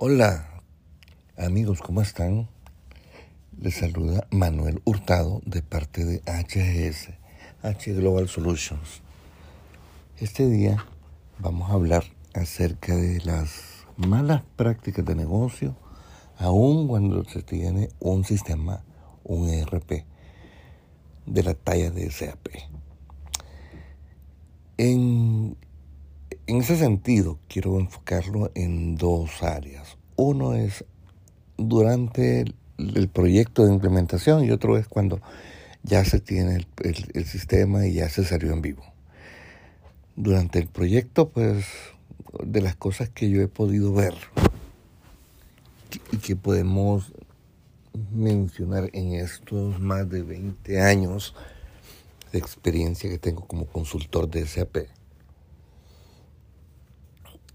Hola amigos, ¿cómo están? Les saluda Manuel Hurtado de parte de HGS, H Global Solutions. Este día vamos a hablar acerca de las malas prácticas de negocio, aun cuando se tiene un sistema, un ERP, de la talla de SAP. En, en ese sentido, quiero enfocarlo en dos áreas. Uno es durante el, proyecto de implementación y otro es cuando ya se tiene el sistema y ya se salió en vivo durante el proyecto, pues, de las cosas que yo he podido ver y que podemos mencionar en estos más de 20 años de experiencia que tengo como consultor de SAP.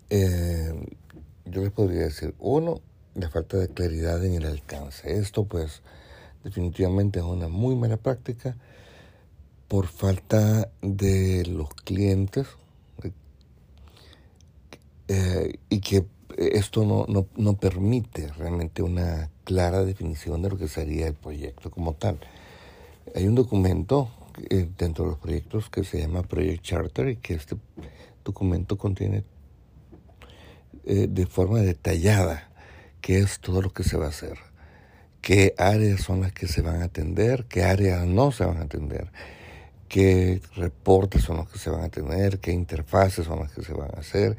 Eh, yo les podría decir, uno, la falta de claridad en el alcance. Esto pues definitivamente es una muy mala práctica por falta de los clientes eh, y que esto no, no, no, permite realmente una clara definición de lo que sería el proyecto como tal. Hay un documento eh, dentro de los proyectos que se llama Project Charter y que este documento contiene eh, de forma detallada qué es todo lo que se va a hacer, qué áreas son las que se van a atender, qué áreas no se van a atender qué reportes son los que se van a tener, qué interfaces son las que se van a hacer,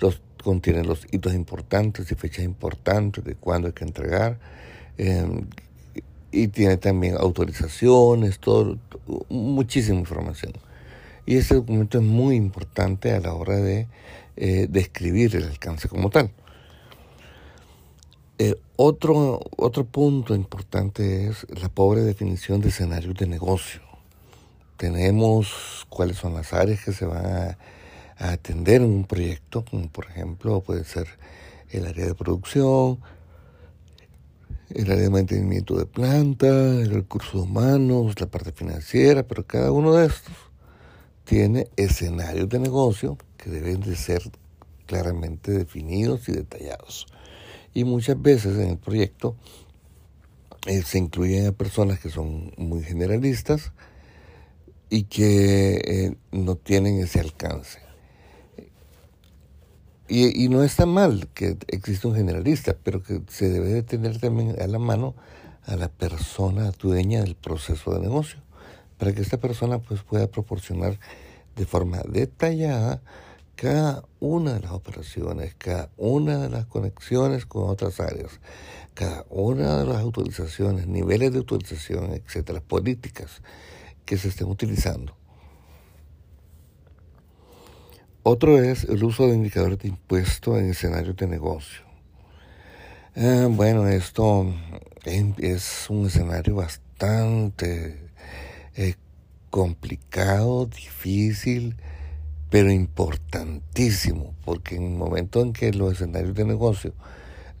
los, contiene los hitos importantes y fechas importantes de cuándo hay que entregar, em, y tiene también autorizaciones, todo, muchísima información. Y ese documento es muy importante a la hora de eh, describir el alcance como tal. Eh, otro, otro punto importante es la pobre definición de escenarios de negocio tenemos cuáles son las áreas que se van a, atender en un proyecto, como por ejemplo puede ser el área de producción, el área de mantenimiento de planta, el recursos humanos, la parte financiera, pero cada uno de estos tiene escenarios de negocio que deben de ser claramente definidos y detallados. Y muchas veces en el proyecto eh, se incluyen a personas que son muy generalistas, y que eh, no tienen ese alcance. Y, y, no está mal que exista un generalista, pero que se debe de tener también a la mano a la persona dueña del proceso de negocio, para que esta persona pues, pueda proporcionar de forma detallada cada una de las operaciones, cada una de las conexiones con otras áreas, cada una de las autorizaciones, niveles de autorización, etcétera, políticas que se estén utilizando. Otro es el uso de indicadores de impuesto en escenarios de negocio. Eh, bueno, esto es un escenario bastante eh, complicado, difícil, pero importantísimo, porque en el momento en que los escenarios de negocio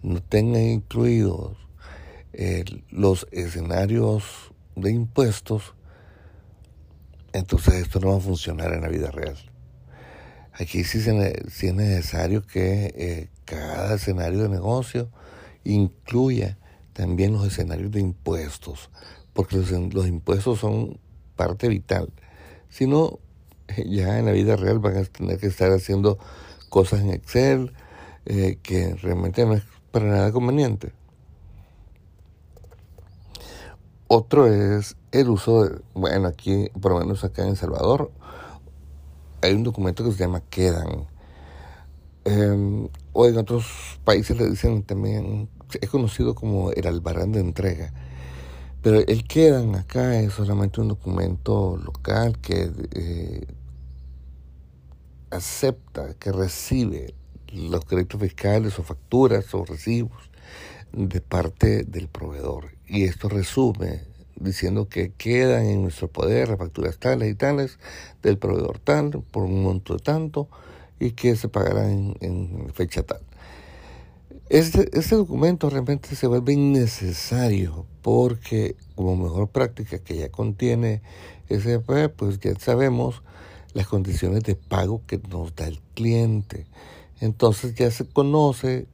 no tengan incluidos eh, los escenarios de impuestos, entonces esto no va a funcionar en la vida real. Aquí sí, es necesario que eh, cada escenario de negocio incluya también los escenarios de impuestos, porque los, impuestos son parte vital. Si no, ya en la vida real van a tener que estar haciendo cosas en Excel eh, que realmente no es para nada conveniente. Otro es el uso de, bueno, aquí, por lo menos acá en El Salvador, hay un documento que se llama Quedan. Em, o en otros países le dicen también, es conocido como el albarán de entrega. Pero el Quedan acá es solamente un documento local que eh, acepta, que recibe los créditos fiscales o facturas o recibos de parte del proveedor. Y esto resume diciendo que quedan en nuestro poder las facturas tales y tales del proveedor tal por un monto de tanto y que se pagarán en, fecha tal. Este, este documento realmente se vuelve innecesario porque como mejor práctica que ya contiene ese pues ya sabemos las condiciones de pago que nos da el cliente. Entonces ya se conoce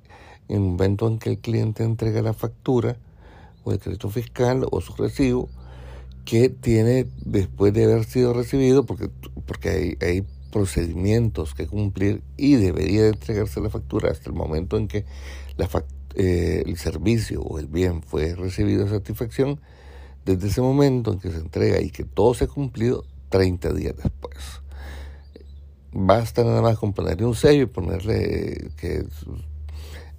en el momento en que el cliente entrega la factura o el crédito fiscal o su recibo, que tiene después de haber sido recibido, porque, porque hay, procedimientos que cumplir y debería entregarse la factura hasta el momento en que eh, el servicio o el bien fue recibido a satisfacción, desde ese momento en que se entrega y que todo se ha cumplido, 30 días después. Basta nada más con ponerle un sello y ponerle que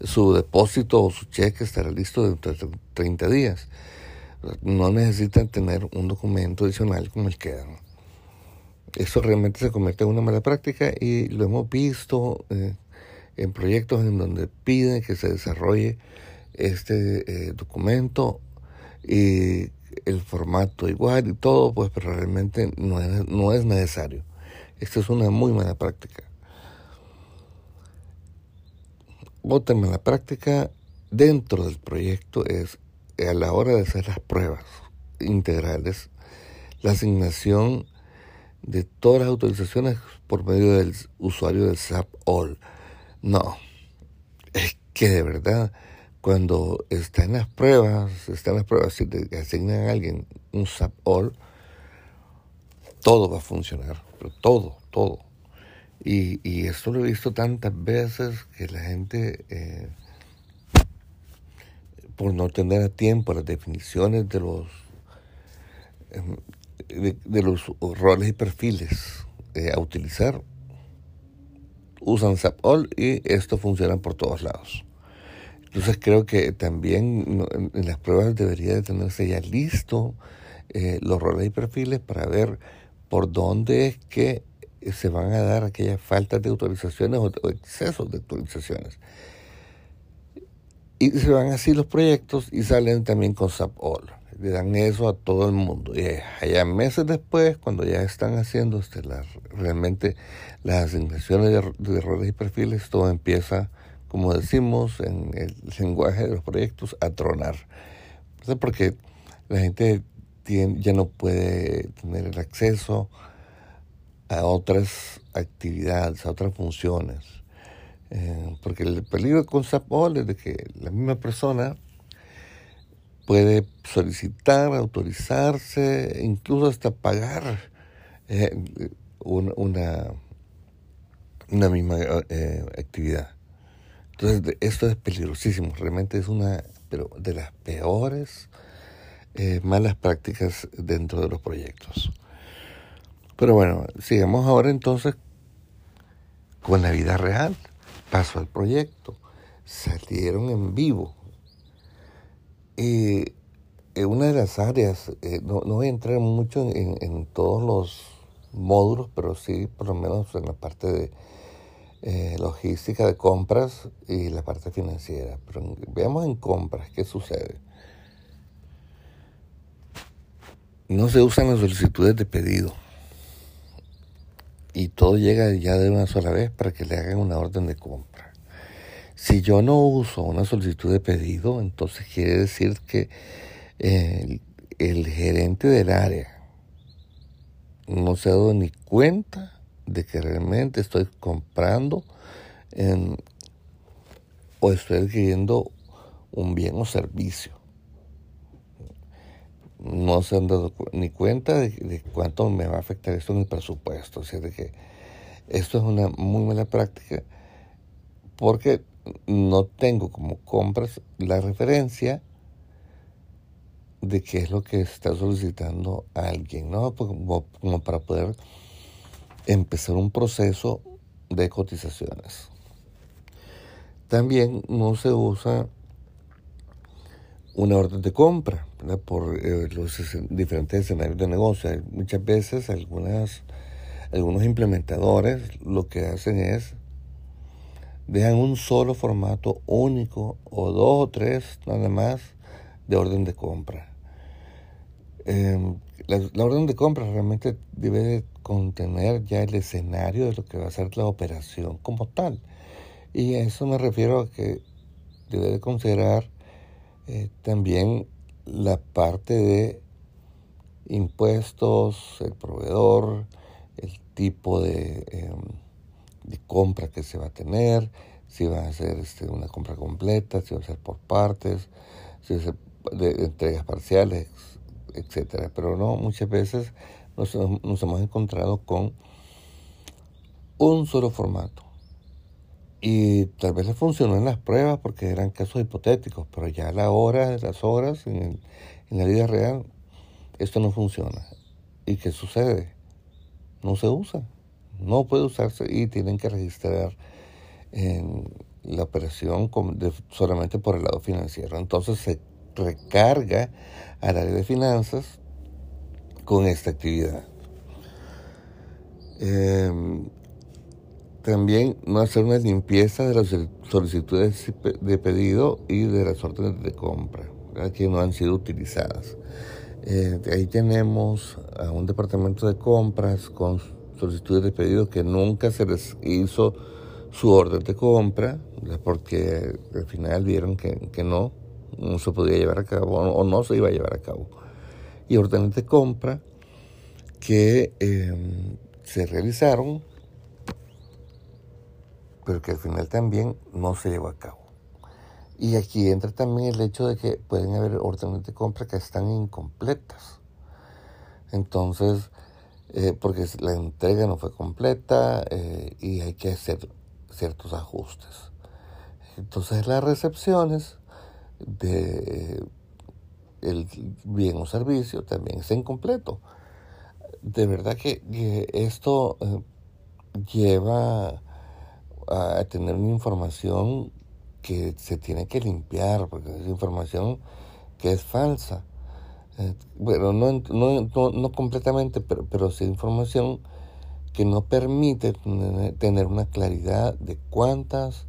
su, depósito o su cheque estará listo dentro de 30 días. No necesitan tener un documento adicional como el que dan. Eso realmente se convierte en una mala práctica y lo hemos visto eh, en proyectos en donde piden que se desarrolle este eh, documento y el formato igual y todo, pues pero realmente no es, no es necesario. Esta es una muy mala práctica. Otra mala práctica dentro del proyecto es a la hora de hacer las pruebas integrales, la asignación de todas las autorizaciones por medio del usuario del SAP All. No, es que de verdad cuando está en las pruebas, está en las pruebas, si te asignan a alguien un SAP All, todo va a funcionar, todo, todo. Y, y esto lo he visto tantas veces que la gente, eh, por no tener a tiempo las definiciones de los, em, de, los roles y perfiles eh, a utilizar, usan SAP All y esto funciona por todos lados. Entonces creo que también en las pruebas debería de tenerse ya listo eh, los roles y perfiles para ver por dónde es que se van a dar aquellas faltas de autorizaciones o, excesos de autorizaciones. Y se van así los proyectos y salen también con SAP All. Le dan eso a todo el mundo. Y allá meses después, cuando ya están haciendo este, realmente las asignaciones de, de y perfiles, todo empieza como decimos en el lenguaje de los proyectos, a tronar. Porque la gente ya no puede tener el acceso a otras actividades, a otras funciones. Eh, porque el peligro con SAPOL es de que la misma persona puede solicitar, autorizarse, incluso hasta pagar eh, una, una, misma eh, actividad. Entonces, esto es peligrosísimo, realmente es una pero de las peores eh, malas prácticas dentro de los proyectos. Pero bueno, sigamos ahora entonces con la vida real. Paso al proyecto. Salieron en vivo. Y en una de las áreas, eh, no, voy a entrar mucho en, todos los módulos, pero sí por lo menos en la parte de eh, logística de compras y la parte financiera. Pero veamos en compras qué sucede. No se usan las solicitudes de pedido. Y todo llega ya de una sola vez para que le hagan una orden de compra. Si yo no uso una solicitud de pedido, entonces quiere decir que el, el gerente del área no se ha dado ni cuenta de que realmente estoy comprando o estoy adquiriendo un bien o servicio. No se han dado ni cuenta de, cuánto me va a afectar esto en el presupuesto. O sea, de que esto es una muy mala práctica porque no tengo como compras la referencia de qué es lo que está solicitando alguien, ¿no? Como, como para poder empezar un proceso de cotizaciones. También no se usa una orden de compra por eh, los diferentes escenarios de negocio. Muchas veces algunos implementadores lo que hacen es dejan un solo formato único o dos o tres nada más de orden de compra. Em, la, orden de compra realmente debe contener ya el escenario de lo que va a ser la operación como tal. Y a eso me refiero a que debe de considerar eh, también la parte de impuestos, el proveedor, el tipo de, em, de compra que se va a tener, si va a ser este, una compra completa, si va a ser por partes, si va a ser de entregas parciales, etcétera. Pero no, muchas veces nos, nos hemos encontrado con un solo formato. Y tal vez le funcionó en las pruebas porque eran casos hipotéticos, pero ya a la hora las horas, en, en la vida real, esto no funciona. ¿Y qué sucede? No se usa. No puede usarse y tienen que registrar la operación solamente por el lado financiero. Entonces se recarga al área de finanzas con esta actividad. Em, también no hacer una limpieza de las solicitudes de pedido y de las órdenes de compra que no han sido utilizadas. Eh, ahí tenemos a un departamento de compras con solicitudes de pedido que nunca se les hizo su orden de compra, porque al final vieron que, que no, no se podía llevar a cabo o no se iba a llevar a cabo. Y órdenes de compra que em, se realizaron, pero que al final también no se llevó a cabo. Y aquí entra también el hecho de que pueden haber órdenes de compra que están incompletas. Entonces, eh, porque la entrega no fue completa eh, y hay que hacer ciertos ajustes. Entonces las recepciones de el bien o servicio también es incompleto. De verdad que, esto eh, lleva a tener una información que se tiene que limpiar, porque es información que es falsa. Eh, no, no, no, completamente, pero, pero sí información que no permite tener una claridad de cuántas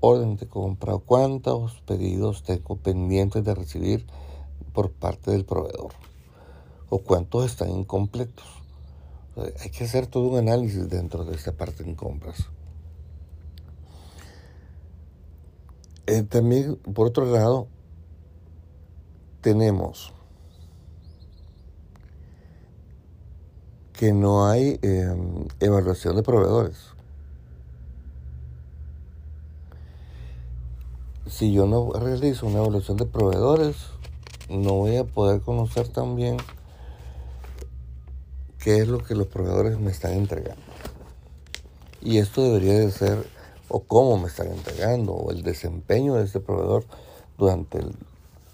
órdenes de compra o cuántos pedidos tengo pendientes de recibir por parte del proveedor o cuántos están incompletos. hay que hacer todo un análisis dentro de esta parte en compras. Eh, también, por otro lado, tenemos que no hay em, evaluación de proveedores. Si yo no realizo una evaluación de proveedores, no voy a poder conocer también qué es lo que los proveedores me están entregando. Y esto debería de ser o cómo me están entregando o el desempeño de ese proveedor durante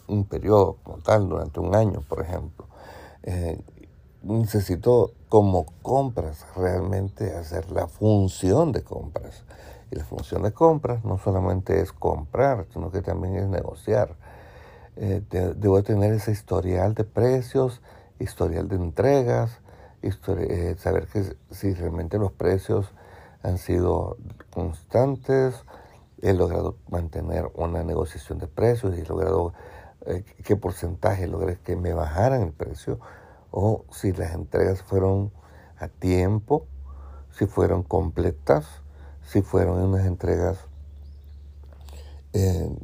un periodo como tal, durante un año, por ejemplo. Eh, necesito como compras realmente hacer la función de compras. Y la función de compras no solamente es comprar, sino que también es negociar. Eh, debo tener ese historial de precios, historial de entregas, eh, saber que si realmente los precios han sido constantes, he logrado mantener una negociación de precios he logrado eh, qué porcentaje logré que me bajaran el precio o si las entregas fueron a tiempo, si fueron completas, si fueron unas entregas eh,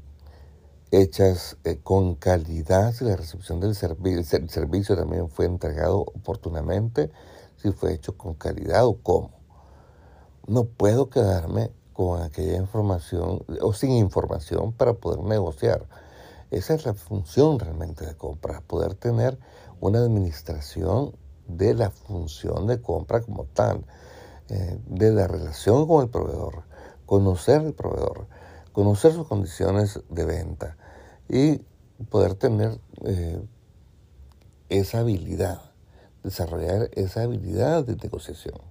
hechas eh, con calidad, si la recepción del servicio, el servicio también fue entregado oportunamente, si fue hecho con calidad o cómo no puedo quedarme con aquella información o sin información para poder negociar. Esa es la función realmente de compra, poder tener una administración de la función de compra como tal, eh, de la relación con el proveedor, conocer el proveedor, conocer sus condiciones de venta y poder tener eh, esa habilidad, desarrollar esa habilidad de negociación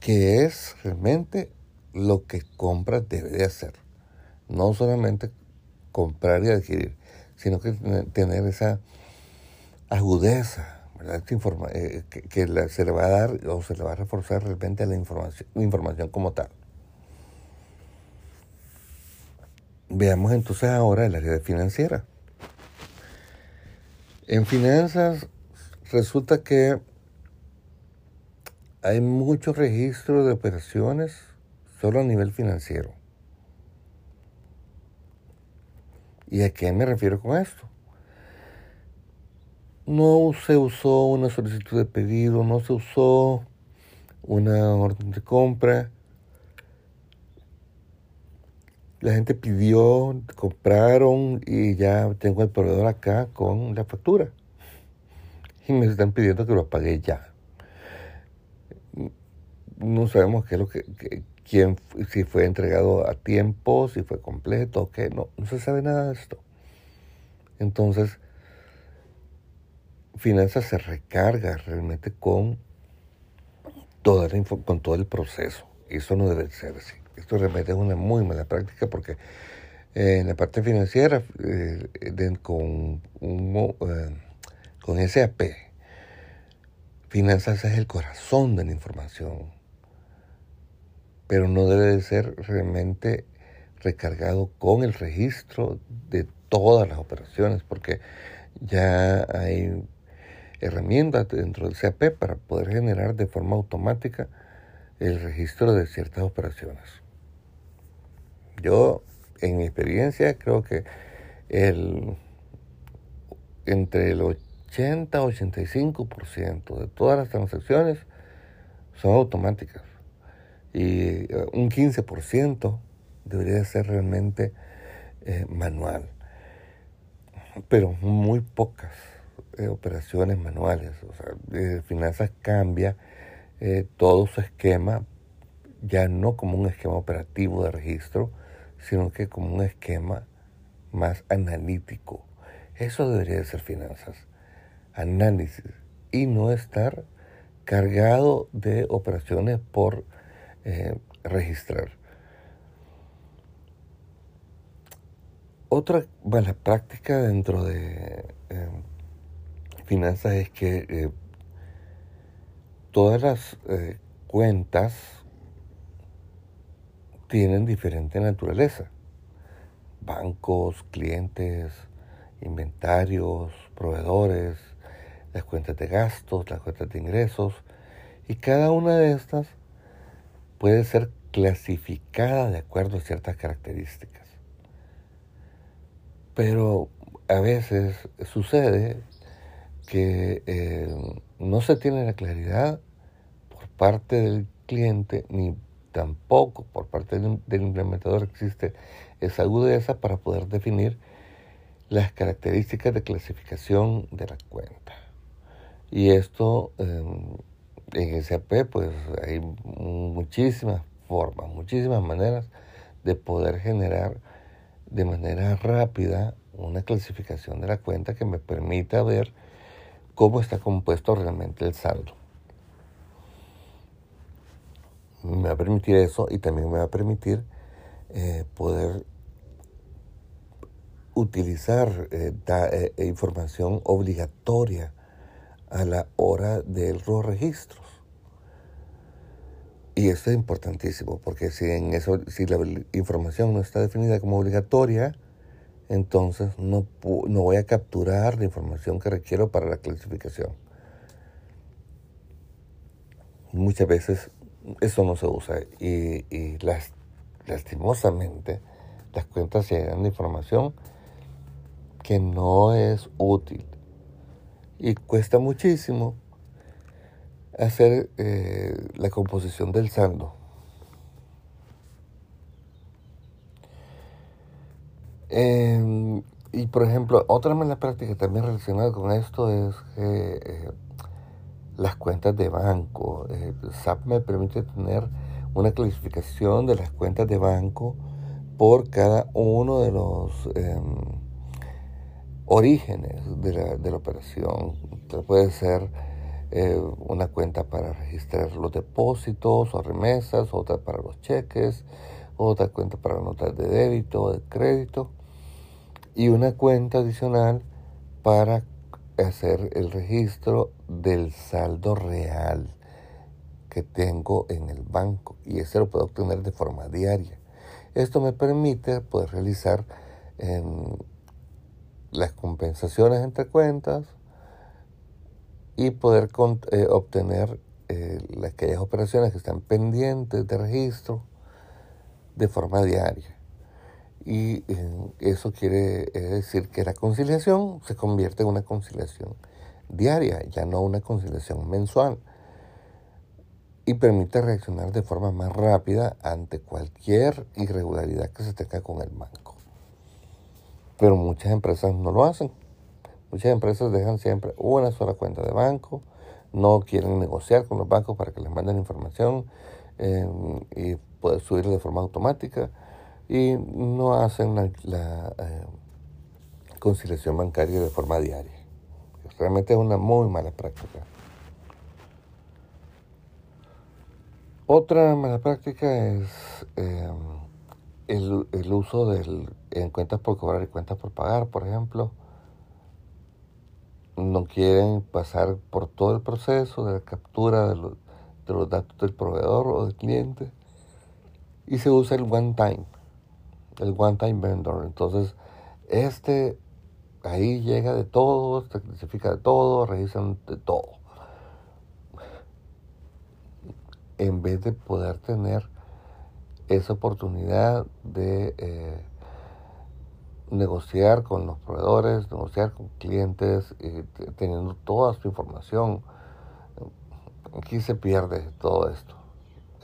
que es realmente lo que compra debe de hacer. No solamente comprar y adquirir, sino que tener esa agudeza, ¿verdad? Eh, que, se le va a dar o se le va a reforzar realmente la información, información como tal. Veamos entonces ahora el área financiera. En finanzas resulta que hay mucho registro de operaciones solo a nivel financiero. ¿Y a qué me refiero con esto? No se usó una solicitud de pedido, no se usó una orden de compra, la gente pidió, compraron y ya tengo el proveedor acá con la factura. Y me están pidiendo que lo pague ya. No sabemos qué es lo que, quién, si fue entregado a tiempo, si fue completo o qué. No, no se sabe nada de esto. Entonces, finanzas se recarga realmente con, toda la, con todo el proceso. Eso no debe ser así. Esto realmente es una muy mala práctica porque eh, en la parte financiera, eh, con, eh, con SAP, finanzas es el corazón de la información, pero no debe de ser realmente recargado con el registro de todas las operaciones, porque ya hay herramientas dentro del SAP para poder generar de forma automática el registro de ciertas operaciones. Yo, en mi experiencia, creo que el, entre el 80 85% de todas las transacciones son automáticas y eh, un 15% debería ser realmente eh, manual, pero muy pocas eh, operaciones manuales. O sea, finanzas cambia todo su esquema, ya no como un esquema operativo de registro, sino que como un esquema más analítico. Eso debería de ser finanzas, análisis, y no estar cargado de operaciones por eh, registrar. Otra mala práctica dentro de eh, finanzas es que eh, todas las cuentas tienen diferente naturaleza. Bancos, clientes, inventarios, proveedores, las cuentas de gastos, las cuentas de ingresos, y cada una de estas puede ser clasificada de acuerdo a ciertas características. Pero a veces sucede que eh, no se tiene la claridad por parte del cliente ni tampoco por parte del implementador existe esa agudeza para poder definir las características de clasificación de la cuenta. Y esto em, en SAP pues hay muchísimas formas, muchísimas maneras de poder generar de manera rápida una clasificación de la cuenta que me permita ver cómo está compuesto realmente el saldo. me va a permitir eso y también me va a permitir eh, poder utilizar eh, eh, información obligatoria a la hora de los registros. Y esto es importantísimo, porque si, en eso, si la información no está definida como obligatoria, entonces no, no voy a capturar la información que requiero para la clasificación. Muchas veces eso no se usa y, las, lastimosamente las cuentas llegan de información que no es útil y cuesta muchísimo hacer eh, la composición del saldo. Em, y por ejemplo, otra mala práctica también relacionada con esto es eh, las cuentas de banco. Eh, SAP me permite tener una clasificación de las cuentas de banco por cada uno de los em, orígenes de la, de la operación. puede ser eh, una cuenta para registrar los depósitos o remesas, otra para los cheques, otra cuenta para notas de débito o de crédito y una cuenta adicional para hacer el registro del saldo real que tengo en el banco y ese lo puedo obtener de forma diaria. Esto me permite poder realizar las compensaciones entre cuentas y poder eh, obtener eh, aquellas operaciones que están pendientes de registro de forma diaria. Y eh, eso quiere decir que la conciliación se convierte en una conciliación diaria, ya no una conciliación mensual. y permite reaccionar de forma más rápida ante cualquier irregularidad que se tenga con el banco. Pero muchas empresas no lo hacen. Muchas empresas dejan siempre una sola cuenta de banco, no quieren negociar con los bancos para que les manden información eh, y poder subir de forma automática y no hacen la, eh, conciliación bancaria de forma diaria. Realmente es una muy mala práctica. Otra mala práctica es em, el, uso del, en cuentas por cobrar y cuentas por pagar, por ejemplo. No quieren pasar por todo el proceso de la captura de los, de los datos del proveedor o del cliente y se usa el one time, el one time vendor. Entonces, este ahí llega de todo, se clasifica de todo, revisan de todo. en vez de poder tener esa oportunidad de eh, negociar con los proveedores, negociar con clientes, teniendo toda su información. Aquí se pierde todo esto.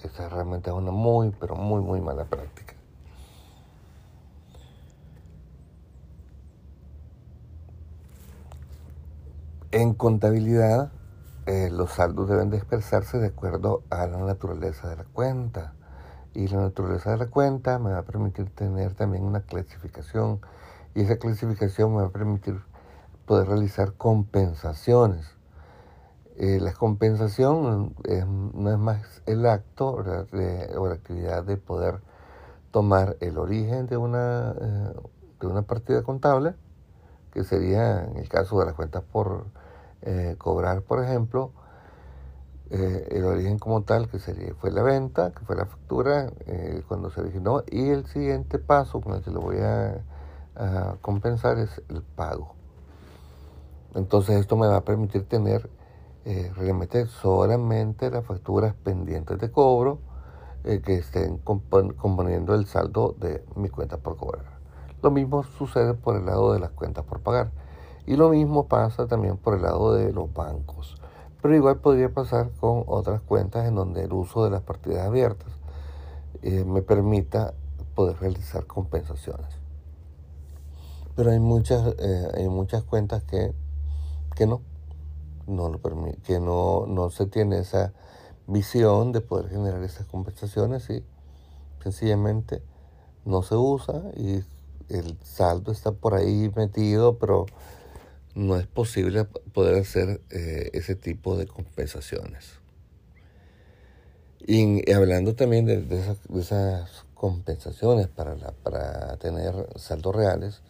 Esa realmente es una muy, pero muy, muy mala práctica. En contabilidad, eh, los saldos deben de expresarse de acuerdo a la naturaleza de la cuenta. Y la naturaleza de la cuenta me va a permitir tener también una clasificación. Y esa clasificación me va a permitir poder realizar compensaciones. Eh, la compensación no es más el acto o la actividad de poder tomar el origen de una, eh, de una partida contable, que sería en el caso de las cuentas por eh, cobrar, por ejemplo, el origen como tal, que sería, fue la venta, que fue la factura, cuando se originó, y el siguiente paso con el que lo voy a, compensar es el pago. Entonces esto me va a permitir tener, realmente solamente las facturas pendientes de cobro que estén componiendo el saldo de mi cuenta por cobrar. Lo mismo sucede por el lado de las cuentas por pagar. Y lo mismo pasa también por el lado de los bancos. Pero igual podría pasar con otras cuentas en donde el uso de las partidas abiertas eh, me permita poder realizar compensaciones. Pero hay muchas, eh, hay muchas cuentas que, que no, no lo que no, no se tiene esa visión de poder generar esas compensaciones y sencillamente no se usa y el saldo está por ahí metido, pero no es posible poder hacer eh, ese tipo de compensaciones. Y, hablando también de, esas, compensaciones para, para tener saldos reales,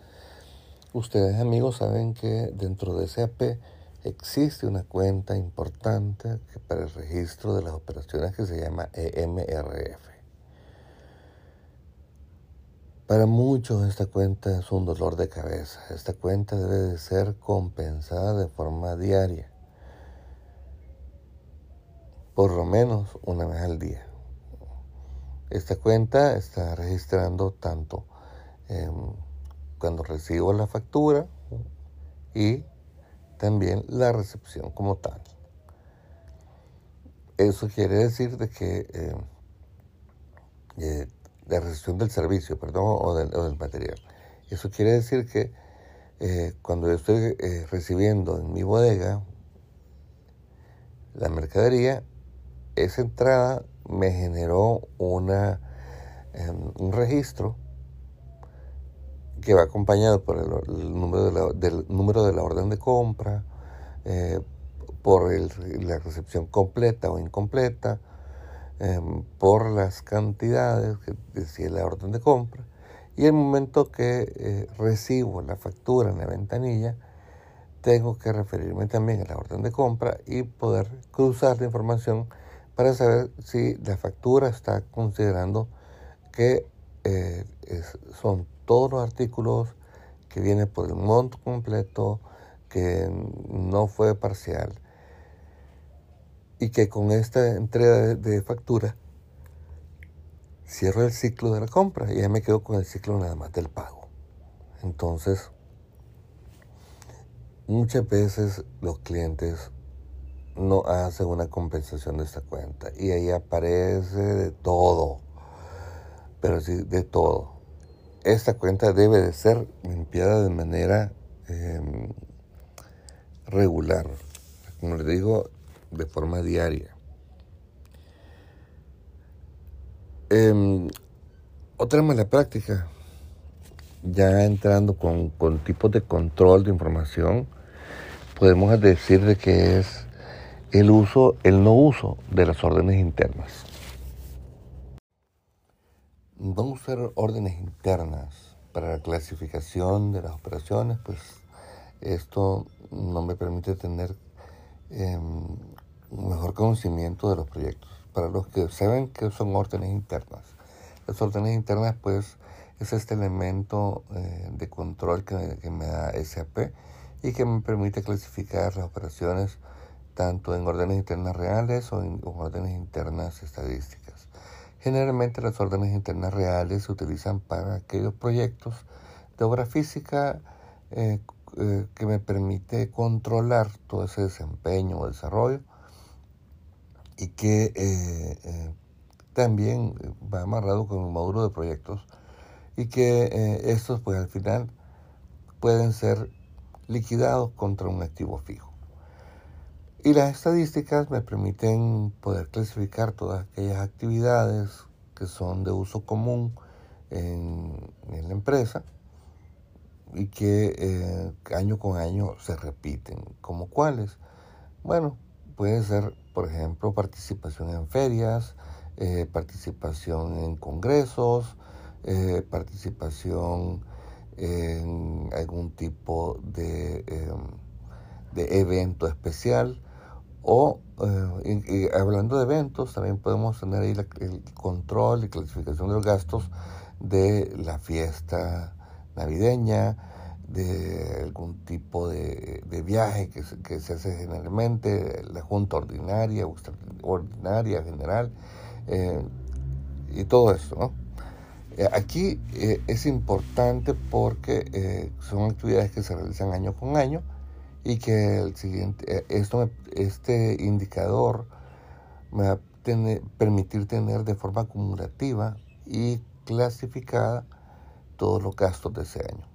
ustedes amigos saben que dentro de SAP existe una cuenta importante para el registro de las operaciones que se llama EMRF. Para muchos esta cuenta es un dolor de cabeza. Esta cuenta debe de ser compensada de forma diaria. Por lo menos una vez al día. Esta cuenta está registrando tanto cuando recibo la factura y también la recepción como tal. Eso quiere decir de que eh, eh, la recepción del servicio, perdón, o del, material. Eso quiere decir que eh, cuando yo estoy eh, recibiendo en mi bodega la mercadería, esa entrada me generó una, em, un registro que va acompañado por el, número, de la, del número de la orden de compra, eh, por la recepción completa o incompleta, Em, por las cantidades que decía la orden de compra y el momento que eh, recibo la factura en la ventanilla tengo que referirme también a la orden de compra y poder cruzar la información para saber si la factura está considerando que eh, son todos los artículos que vienen por el monto completo, que no fue parcial y que con esta entrega de, factura cierro el ciclo de la compra y ya me quedo con el ciclo nada más del pago. Entonces, muchas veces los clientes no hace una compensación de esta cuenta. Y ahí aparece de todo. Pero sí, de todo. Esta cuenta debe de ser limpiada de manera em, regular. Como les digo, de forma diaria. Em, otra mala práctica, ya entrando con, con tipos de control de información, podemos decir de que es el uso, el no uso de las órdenes internas. No usar órdenes internas para la clasificación de las operaciones, pues esto no me permite tener em, un mejor conocimiento de los proyectos. Para los que saben que son órdenes internas, las órdenes internas, pues, es este elemento eh, de control que me da SAP y que me permite clasificar las operaciones tanto en órdenes internas reales o en órdenes internas estadísticas. Generalmente las órdenes internas reales se utilizan para aquellos proyectos de obra física eh, eh, que me permite controlar todo ese desempeño o desarrollo y que eh, también va amarrado con un módulo de proyectos y que estos pues al final pueden ser liquidados contra un activo fijo. Y las estadísticas me permiten poder clasificar todas aquellas actividades que son de uso común en, la empresa y que eh, año con año se repiten. ¿Como cuáles? Bueno, puede ser, por ejemplo, participación en ferias, eh, participación en congresos, eh, participación en algún tipo de, de evento especial o, eh, hablando de eventos, también podemos tener ahí el control y clasificación de los gastos de la fiesta navideña, de algún tipo de, viaje que se, que se, hace generalmente, la junta ordinaria, ordinaria, general, eh, y todo eso. ¿no? Eh, aquí es importante porque son actividades que se realizan año con año y que el siguiente, eh, esto este indicador me va a permitir tener de forma acumulativa y clasificada todos los gastos de ese año.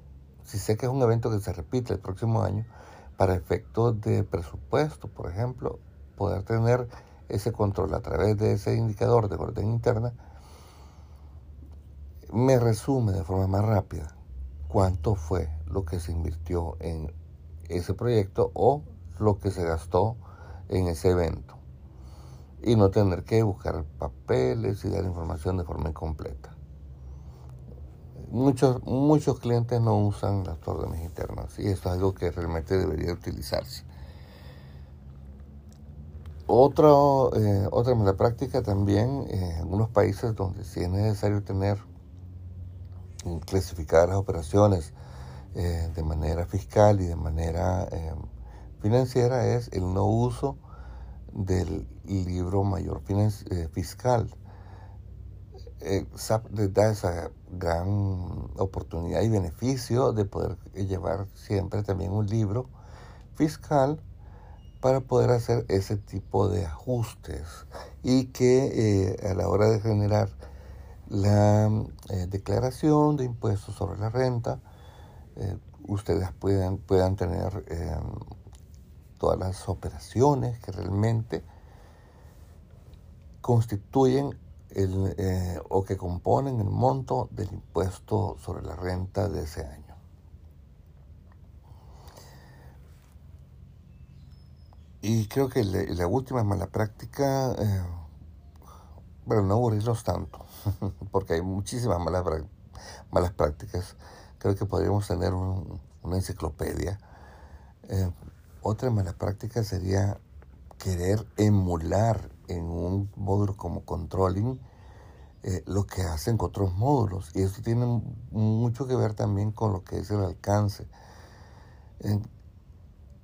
Si sé que es un evento que se repite el próximo año, para efectos de presupuesto, por ejemplo, poder tener ese control a través de ese indicador de orden interna, me resume de forma más rápida cuánto fue lo que se invirtió en ese proyecto o lo que se gastó en ese evento y no tener que buscar papeles y dar información de forma incompleta. Muchos, muchos clientes no usan las órdenes internas y esto es algo que realmente debería utilizarse. Otra, eh, otra mala práctica también eh, en algunos países donde sí es necesario tener clasificadas las operaciones eh, de manera fiscal y de manera eh, financiera es el no uso del libro mayor eh, fiscal. SAP les da esa gran oportunidad y beneficio de poder llevar siempre también un libro fiscal para poder hacer ese tipo de ajustes y que a la hora de generar la declaración de impuestos sobre la renta, eh, ustedes puedan, puedan tener em, todas las operaciones que realmente constituyen el, eh, o que componen el monto del impuesto sobre la renta de ese año. Y creo que la, última mala práctica, eh, bueno, no aburrirlos tanto, porque hay muchísimas malas, malas prácticas creo que podríamos tener una enciclopedia. Eh, otra mala práctica sería querer emular en un módulo como controlling eh, lo que hacen otros módulos. Y eso tiene mucho que ver también con lo que es el alcance.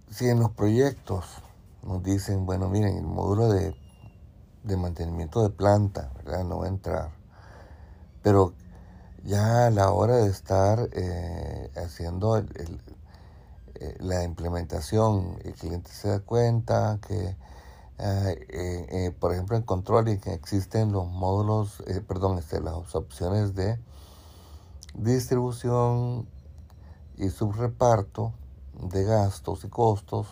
si en los proyectos nos dicen, bueno, miren, el módulo de, de mantenimiento de planta, ¿verdad? No va a entrar. Pero ya a la hora de estar eh, haciendo eh, la implementación, el cliente se da cuenta que eh, por ejemplo, en controlling existen los módulos, perdón, este, las opciones de distribución y subreparto de gastos y costos.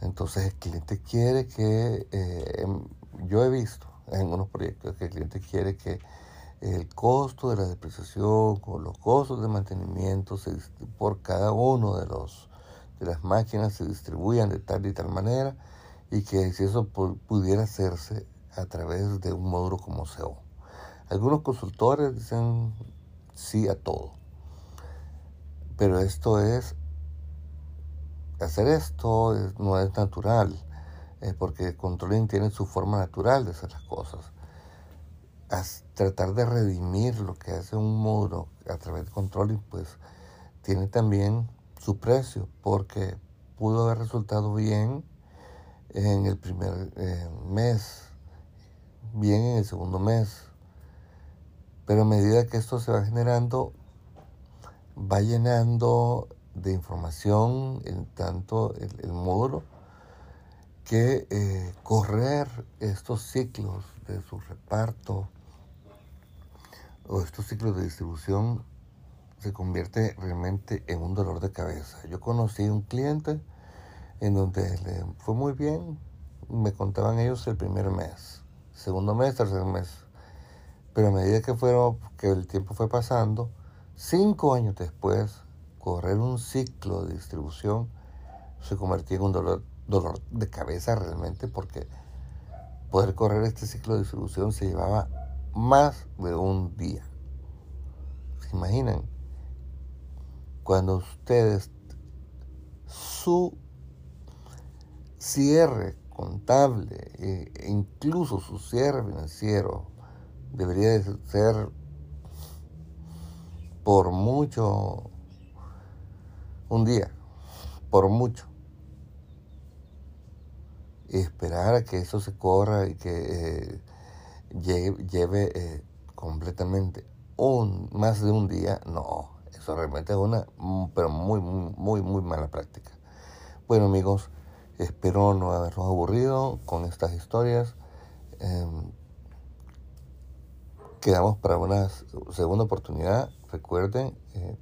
Entonces el cliente quiere que, em, yo he visto en algunos proyectos que el cliente quiere que el costo de la depreciación o los costos de mantenimiento por cada uno de los de las máquinas se distribuyan de tal y tal manera y que si eso pudiera hacerse a través de un módulo como SEO. Algunos consultores dicen sí a todo, pero esto es hacer esto no es natural, porque el controlling tiene su forma natural de hacer las cosas tratar de redimir lo que hace un módulo a través de controlling, pues tiene también su precio, porque pudo haber resultado bien en el primer eh, mes, bien en el segundo mes, pero a medida que esto se va generando, va llenando de información en tanto el, módulo que eh, correr estos ciclos de su reparto o estos ciclos de distribución se convierte realmente en un dolor de cabeza. Yo conocí un cliente en donde fue muy bien, me contaban ellos el primer mes, segundo mes, tercer mes, pero a medida que, fueron, que el tiempo fue pasando, cinco años después, correr un ciclo de distribución se convertía en un dolor, dolor de cabeza realmente porque poder correr este ciclo de distribución se llevaba más de un día. ¿Se imaginan? Cuando ustedes su cierre contable e incluso su cierre financiero debería de ser por mucho un día, por mucho. esperar a que eso se corra y que eh, lleve, eh, completamente un, más de un día, no, eso realmente es una, pero muy, muy, muy mala práctica. Bueno amigos, espero no haberlos aburrido con estas historias. Em, quedamos para una segunda oportunidad. Recuerden, eh,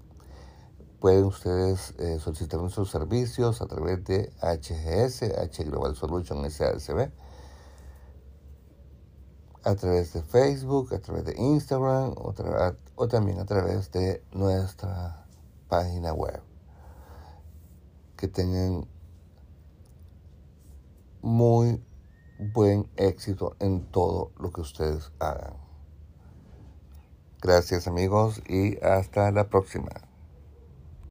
pueden ustedes eh, solicitar nuestros servicios a través de HGS, H Global Solution SASB a través de Facebook, a través de Instagram o, también a través de nuestra página web. Que tengan muy buen éxito en todo lo que ustedes hagan. Gracias amigos y hasta la próxima.